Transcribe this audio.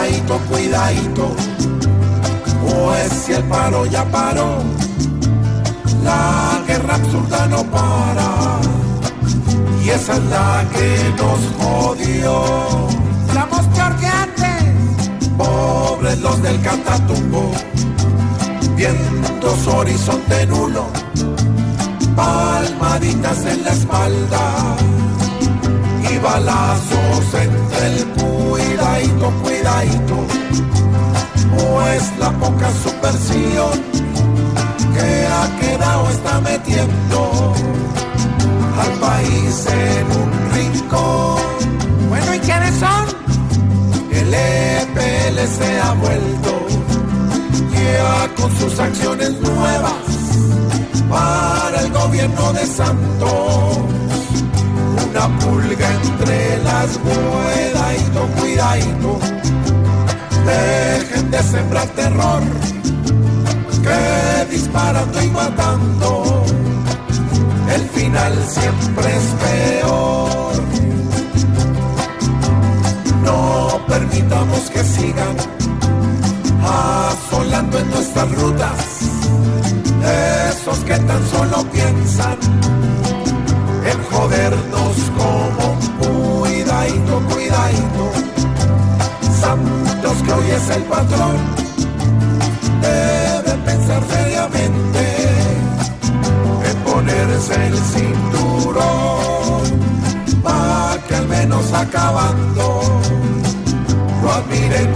Cuidadito, cuidadito. Pues si el paro ya paró, la guerra absurda no para. Y esa es la que nos jodió. Estamos peor que antes. Pobres los del Catatumbo, vientos horizonte nulo, palmaditas en la espalda balazos entre el cuidadito, cuidadito, pues la poca subversión que ha quedado está metiendo al país en un rincón. Bueno, ¿y quiénes son? El EPL se ha vuelto ya con sus acciones nuevas para el gobierno de Santos las cuidadito, cuidadito. Dejen de sembrar terror, que disparando y matando, el final siempre es peor. No permitamos que sigan asolando en nuestras rutas esos que tan solo piensan hoy es el patrón, deben pensar seriamente en ponerse el cinturón, para que al menos acabando lo admiren